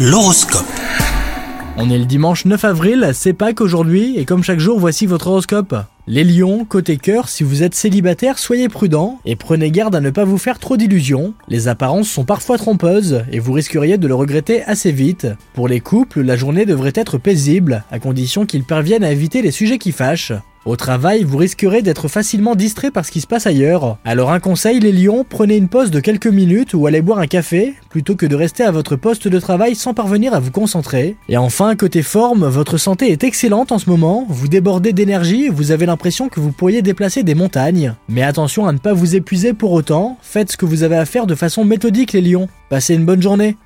L'horoscope. On est le dimanche 9 avril, c'est Pâques aujourd'hui, et comme chaque jour, voici votre horoscope. Les lions, côté cœur, si vous êtes célibataire, soyez prudent et prenez garde à ne pas vous faire trop d'illusions. Les apparences sont parfois trompeuses et vous risqueriez de le regretter assez vite. Pour les couples, la journée devrait être paisible, à condition qu'ils parviennent à éviter les sujets qui fâchent. Au travail, vous risquerez d'être facilement distrait par ce qui se passe ailleurs. Alors un conseil les lions, prenez une pause de quelques minutes ou allez boire un café, plutôt que de rester à votre poste de travail sans parvenir à vous concentrer. Et enfin, côté forme, votre santé est excellente en ce moment, vous débordez d'énergie, vous avez l'impression que vous pourriez déplacer des montagnes. Mais attention à ne pas vous épuiser pour autant, faites ce que vous avez à faire de façon méthodique les lions. Passez une bonne journée